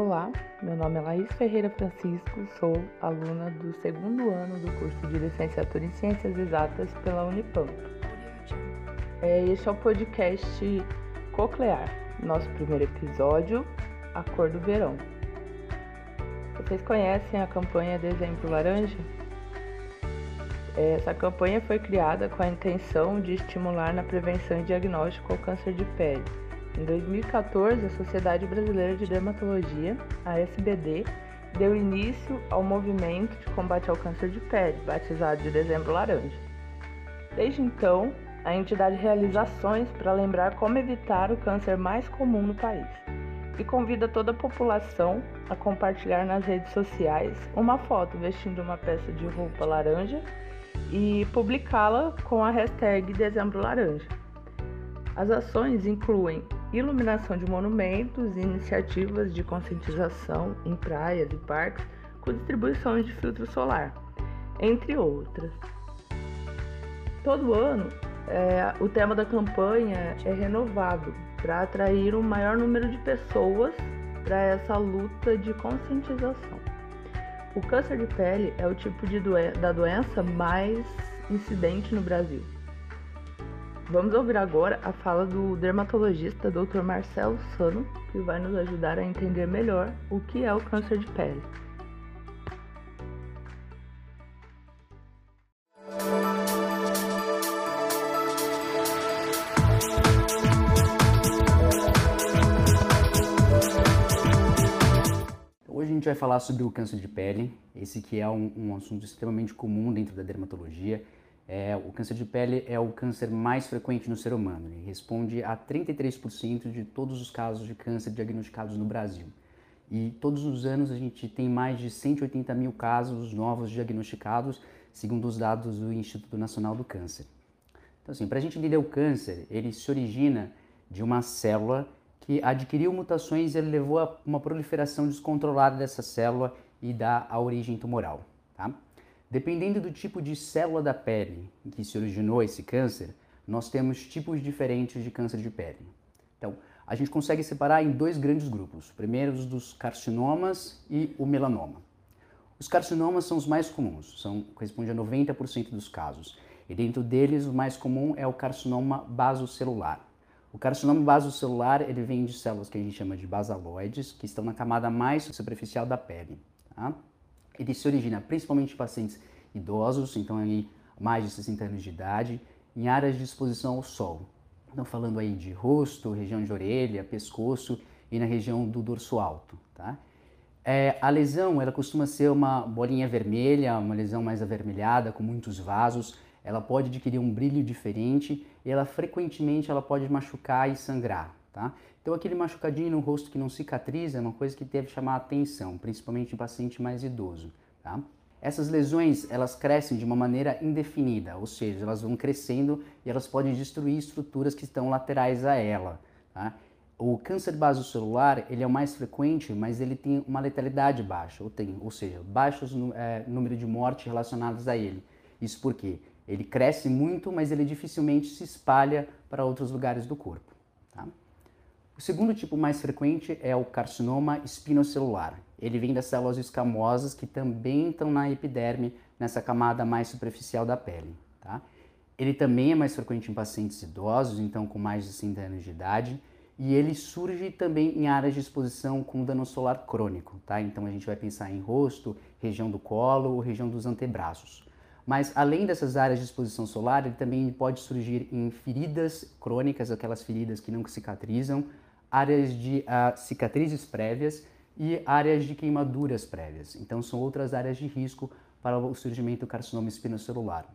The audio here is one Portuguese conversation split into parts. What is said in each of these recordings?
Olá, meu nome é Laís Ferreira Francisco, sou aluna do segundo ano do curso de licenciatura em Ciências Exatas pela Unipamp. É, este é o podcast Coclear, nosso primeiro episódio, A Cor do Verão. Vocês conhecem a campanha Dezembro Laranja? Essa campanha foi criada com a intenção de estimular na prevenção e diagnóstico ao câncer de pele. Em 2014, a Sociedade Brasileira de Dermatologia, a SBD, deu início ao movimento de combate ao câncer de pele, batizado de Dezembro Laranja. Desde então, a entidade realiza ações para lembrar como evitar o câncer mais comum no país e convida toda a população a compartilhar nas redes sociais uma foto vestindo uma peça de roupa laranja e publicá-la com a hashtag Dezembro Laranja. As ações incluem iluminação de monumentos e iniciativas de conscientização em praias e parques com distribuição de filtro solar, entre outras. Todo ano, é, o tema da campanha é renovado para atrair um maior número de pessoas para essa luta de conscientização. O câncer de pele é o tipo de doen da doença mais incidente no Brasil. Vamos ouvir agora a fala do dermatologista Dr. Marcelo Sano, que vai nos ajudar a entender melhor o que é o câncer de pele. gente vai falar sobre o câncer de pele, esse que é um, um assunto extremamente comum dentro da dermatologia. É, o câncer de pele é o câncer mais frequente no ser humano. Ele responde a 33% de todos os casos de câncer diagnosticados no Brasil. E todos os anos a gente tem mais de 180 mil casos novos diagnosticados, segundo os dados do Instituto Nacional do Câncer. Então, assim, para a gente entender o câncer, ele se origina de uma célula que adquiriu mutações e levou a uma proliferação descontrolada dessa célula e dá a origem tumoral. Tá? Dependendo do tipo de célula da pele em que se originou esse câncer, nós temos tipos diferentes de câncer de pele. Então, a gente consegue separar em dois grandes grupos. Primeiro, os dos carcinomas e o melanoma. Os carcinomas são os mais comuns, são, corresponde a 90% dos casos. E dentro deles, o mais comum é o carcinoma basocelular. O carcinoma basocelular ele vem de células que a gente chama de basaloides, que estão na camada mais superficial da pele. Tá? Ele se origina principalmente em pacientes idosos, então aí mais de 60 anos de idade, em áreas de exposição ao sol. Então falando aí de rosto, região de orelha, pescoço e na região do dorso alto. Tá? É, a lesão ela costuma ser uma bolinha vermelha, uma lesão mais avermelhada, com muitos vasos ela pode adquirir um brilho diferente e ela frequentemente ela pode machucar e sangrar, tá? Então aquele machucadinho no rosto que não cicatriza é uma coisa que deve chamar a atenção, principalmente em paciente mais idoso, tá? Essas lesões, elas crescem de uma maneira indefinida, ou seja, elas vão crescendo e elas podem destruir estruturas que estão laterais a ela, tá? O câncer basocelular, ele é o mais frequente, mas ele tem uma letalidade baixa, ou, tem, ou seja, baixos é, número de mortes relacionadas a ele. Isso porque ele cresce muito, mas ele dificilmente se espalha para outros lugares do corpo. O segundo tipo mais frequente é o carcinoma espinocelular. Ele vem das células escamosas que também estão na epiderme, nessa camada mais superficial da pele. Tá? Ele também é mais frequente em pacientes idosos, então com mais de 60 anos de idade, e ele surge também em áreas de exposição com dano solar crônico. Tá? Então a gente vai pensar em rosto, região do colo ou região dos antebraços. Mas além dessas áreas de exposição solar, ele também pode surgir em feridas crônicas, aquelas feridas que não cicatrizam, áreas de uh, cicatrizes prévias e áreas de queimaduras prévias. Então são outras áreas de risco para o surgimento do carcinoma espinocelular.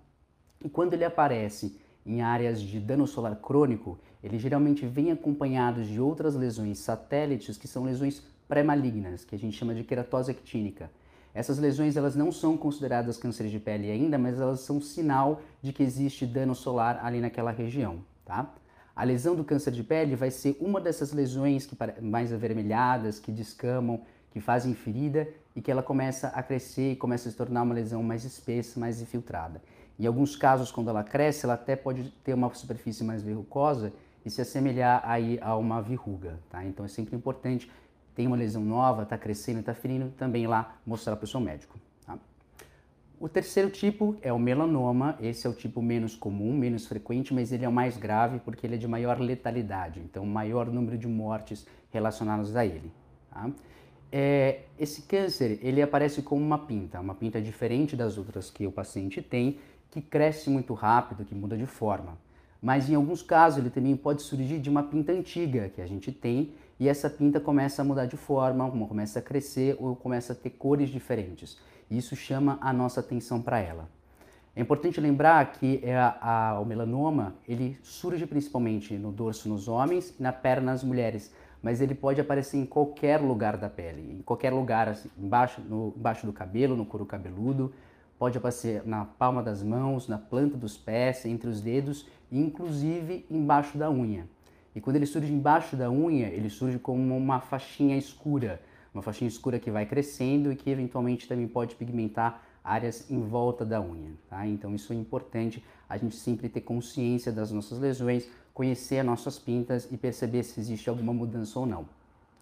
E quando ele aparece em áreas de dano solar crônico, ele geralmente vem acompanhado de outras lesões satélites, que são lesões pré-malignas, que a gente chama de queratose actínica. Essas lesões elas não são consideradas cânceres de pele ainda, mas elas são sinal de que existe dano solar ali naquela região, tá? A lesão do câncer de pele vai ser uma dessas lesões que mais avermelhadas, que descamam, que fazem ferida e que ela começa a crescer e começa a se tornar uma lesão mais espessa, mais infiltrada. Em alguns casos, quando ela cresce, ela até pode ter uma superfície mais verrucosa e se assemelhar aí a uma verruga, tá? Então é sempre importante tem uma lesão nova, está crescendo, está ferindo, também lá mostrar para o seu médico. O terceiro tipo é o melanoma, esse é o tipo menos comum, menos frequente, mas ele é o mais grave porque ele é de maior letalidade, então maior número de mortes relacionadas a ele. Tá? É, esse câncer, ele aparece como uma pinta, uma pinta diferente das outras que o paciente tem, que cresce muito rápido, que muda de forma. Mas em alguns casos ele também pode surgir de uma pinta antiga que a gente tem e essa pinta começa a mudar de forma, começa a crescer ou começa a ter cores diferentes. Isso chama a nossa atenção para ela. É importante lembrar que é a, a, o melanoma ele surge principalmente no dorso nos homens e na perna nas mulheres, mas ele pode aparecer em qualquer lugar da pele, em qualquer lugar, assim, embaixo, no, embaixo do cabelo, no couro cabeludo, pode aparecer na palma das mãos, na planta dos pés, entre os dedos e inclusive embaixo da unha. E quando ele surge embaixo da unha, ele surge como uma faixinha escura, uma faixinha escura que vai crescendo e que eventualmente também pode pigmentar áreas em volta da unha. Tá? Então isso é importante, a gente sempre ter consciência das nossas lesões, conhecer as nossas pintas e perceber se existe alguma mudança ou não.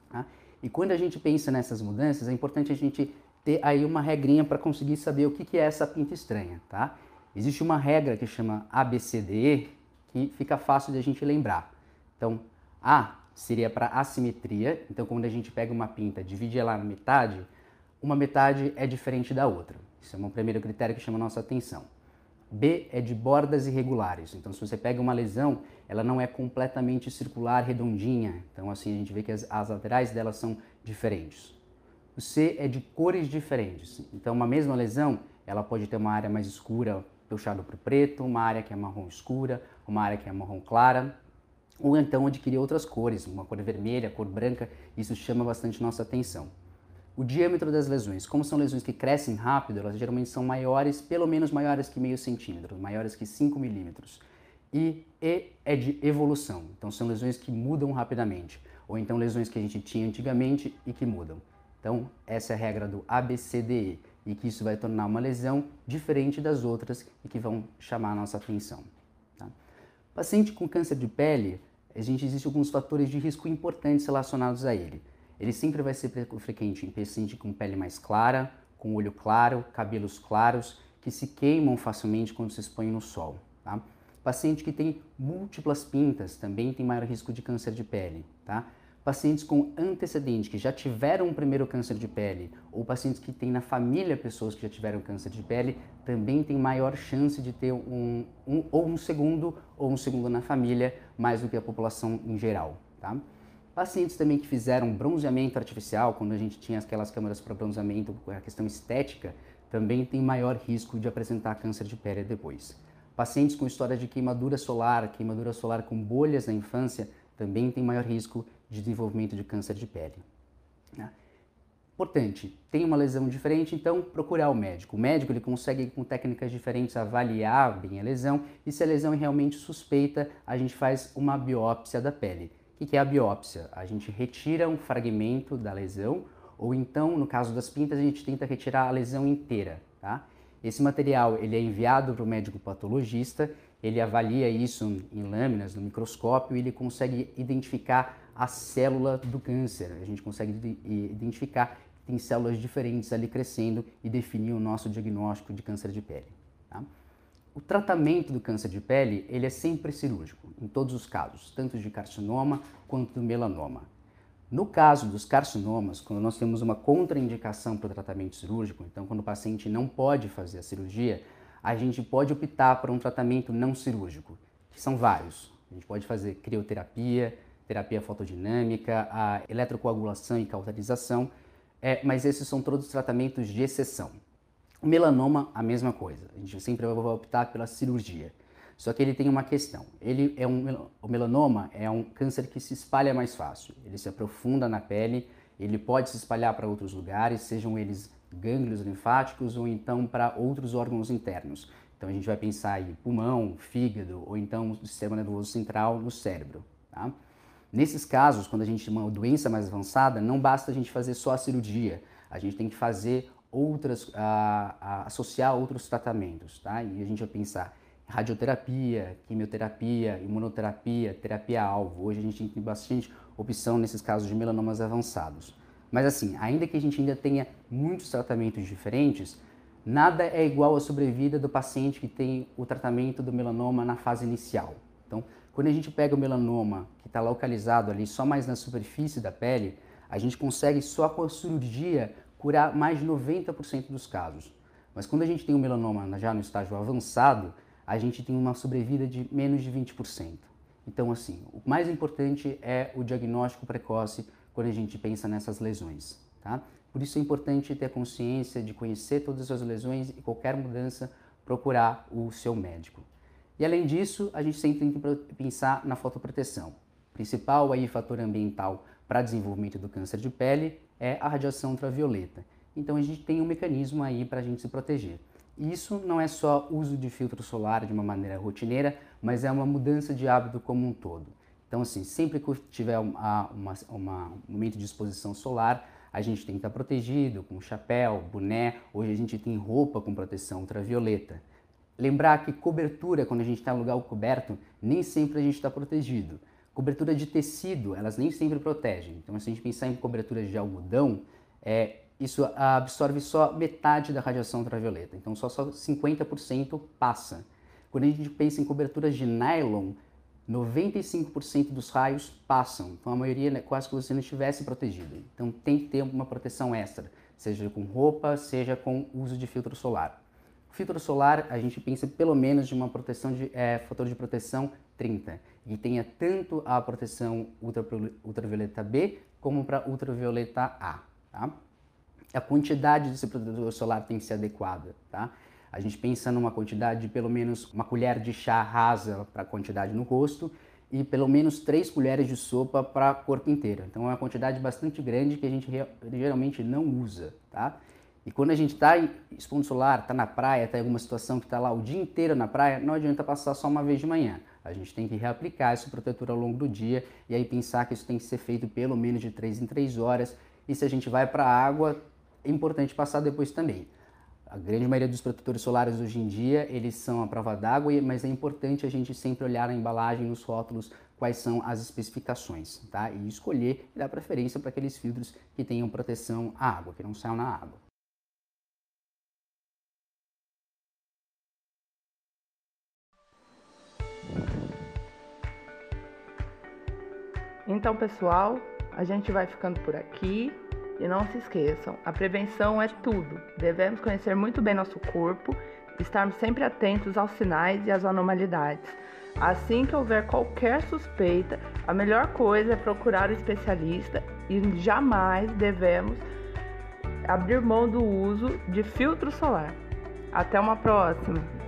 Tá? E quando a gente pensa nessas mudanças, é importante a gente ter aí uma regrinha para conseguir saber o que, que é essa pinta estranha. Tá? Existe uma regra que chama ABCDE, que fica fácil de a gente lembrar. Então, A seria para assimetria. Então, quando a gente pega uma pinta, divide ela na metade, uma metade é diferente da outra. Isso é um primeiro critério que chama nossa atenção. B é de bordas irregulares. Então, se você pega uma lesão, ela não é completamente circular, redondinha. Então, assim, a gente vê que as, as laterais delas são diferentes. O C é de cores diferentes. Então, uma mesma lesão, ela pode ter uma área mais escura, puxado para o preto, uma área que é marrom escura, uma área que é marrom clara ou então adquirir outras cores, uma cor vermelha, cor branca, isso chama bastante nossa atenção. O diâmetro das lesões, como são lesões que crescem rápido, elas geralmente são maiores, pelo menos maiores que meio centímetro, maiores que 5 milímetros. E E é de evolução, então são lesões que mudam rapidamente, ou então lesões que a gente tinha antigamente e que mudam. Então, essa é a regra do ABCDE, e que isso vai tornar uma lesão diferente das outras e que vão chamar a nossa atenção. Tá? Paciente com câncer de pele, a gente existe alguns fatores de risco importantes relacionados a ele. Ele sempre vai ser frequente em paciente com pele mais clara, com olho claro, cabelos claros, que se queimam facilmente quando se expõem no sol. Tá? Paciente que tem múltiplas pintas também tem maior risco de câncer de pele. Tá? Pacientes com antecedente, que já tiveram um primeiro câncer de pele, ou pacientes que têm na família pessoas que já tiveram câncer de pele, também tem maior chance de ter um, um, ou um segundo ou um segundo na família, mais do que a população em geral. Tá? Pacientes também que fizeram bronzeamento artificial, quando a gente tinha aquelas câmeras para bronzeamento, a questão estética, também tem maior risco de apresentar câncer de pele depois. Pacientes com história de queimadura solar, queimadura solar com bolhas na infância, também tem maior risco de desenvolvimento de câncer de pele. Né? Importante, tem uma lesão diferente, então procurar o médico. O médico ele consegue, com técnicas diferentes, avaliar bem a lesão e se a lesão é realmente suspeita, a gente faz uma biópsia da pele. O que é a biópsia? A gente retira um fragmento da lesão ou então, no caso das pintas, a gente tenta retirar a lesão inteira. Tá? Esse material ele é enviado para o médico patologista, ele avalia isso em lâminas, no microscópio, e ele consegue identificar a célula do câncer. A gente consegue identificar que tem células diferentes ali crescendo e definir o nosso diagnóstico de câncer de pele. Tá? O tratamento do câncer de pele ele é sempre cirúrgico, em todos os casos, tanto de carcinoma quanto do melanoma. No caso dos carcinomas, quando nós temos uma contraindicação para o tratamento cirúrgico, então quando o paciente não pode fazer a cirurgia, a gente pode optar por um tratamento não cirúrgico, que são vários. A gente pode fazer crioterapia, terapia fotodinâmica, a eletrocoagulação e cauterização, é, mas esses são todos tratamentos de exceção. O melanoma, a mesma coisa. A gente sempre vai optar pela cirurgia. Só que ele tem uma questão. Ele é um, o melanoma é um câncer que se espalha mais fácil. Ele se aprofunda na pele, ele pode se espalhar para outros lugares, sejam eles gânglios linfáticos ou então para outros órgãos internos. Então a gente vai pensar em pulmão, fígado ou então sistema nervoso central no cérebro. Tá? Nesses casos, quando a gente tem uma doença mais avançada, não basta a gente fazer só a cirurgia, a gente tem que fazer outras, a, a, associar outros tratamentos, tá? E a gente vai pensar radioterapia, quimioterapia, imunoterapia, terapia-alvo. Hoje a gente tem bastante opção nesses casos de melanomas avançados. Mas assim, ainda que a gente ainda tenha muitos tratamentos diferentes, nada é igual à sobrevida do paciente que tem o tratamento do melanoma na fase inicial. Então, quando a gente pega o melanoma que está localizado ali só mais na superfície da pele, a gente consegue só com a cirurgia curar mais de 90% dos casos. Mas quando a gente tem o melanoma já no estágio avançado, a gente tem uma sobrevida de menos de 20%. Então, assim, o mais importante é o diagnóstico precoce quando a gente pensa nessas lesões, tá? Por isso é importante ter consciência de conhecer todas as lesões e qualquer mudança procurar o seu médico. E além disso, a gente sempre tem que pensar na fotoproteção. O principal aí fator ambiental para desenvolvimento do câncer de pele é a radiação ultravioleta. Então a gente tem um mecanismo aí para a gente se proteger. Isso não é só uso de filtro solar de uma maneira rotineira, mas é uma mudança de hábito como um todo. Então, assim, sempre que tiver uma, uma, uma, um momento de exposição solar, a gente tem que estar protegido com chapéu, boné. Hoje a gente tem roupa com proteção ultravioleta. Lembrar que cobertura, quando a gente está em lugar coberto, nem sempre a gente está protegido. Cobertura de tecido, elas nem sempre protegem. Então, se a gente pensar em cobertura de algodão, é, isso absorve só metade da radiação ultravioleta. Então, só, só 50% passa. Quando a gente pensa em coberturas de nylon, 95% dos raios passam, então a maioria né, quase que você não estivesse protegido. Então tem que ter uma proteção extra, seja com roupa, seja com uso de filtro solar. Filtro solar, a gente pensa pelo menos de uma proteção de é, fator de proteção 30, e tenha tanto a proteção ultra, ultravioleta B como para ultravioleta A. Tá? A quantidade desse protetor solar tem que ser adequada. Tá? A gente pensa numa quantidade de pelo menos uma colher de chá rasa para a quantidade no rosto e pelo menos três colheres de sopa para corpo inteiro. Então é uma quantidade bastante grande que a gente geralmente não usa, tá? E quando a gente está expondo solar, está na praia, está em alguma situação que está lá o dia inteiro na praia, não adianta passar só uma vez de manhã. A gente tem que reaplicar esse protetor ao longo do dia e aí pensar que isso tem que ser feito pelo menos de 3 em 3 horas. E se a gente vai para a água, é importante passar depois também. A grande maioria dos protetores solares hoje em dia, eles são a prova d'água, mas é importante a gente sempre olhar na embalagem, nos rótulos, quais são as especificações, tá? E escolher e dar preferência para aqueles filtros que tenham proteção à água, que não saiam na água. Então, pessoal, a gente vai ficando por aqui. E não se esqueçam, a prevenção é tudo. Devemos conhecer muito bem nosso corpo, estarmos sempre atentos aos sinais e às anormalidades. Assim que houver qualquer suspeita, a melhor coisa é procurar o especialista e jamais devemos abrir mão do uso de filtro solar. Até uma próxima!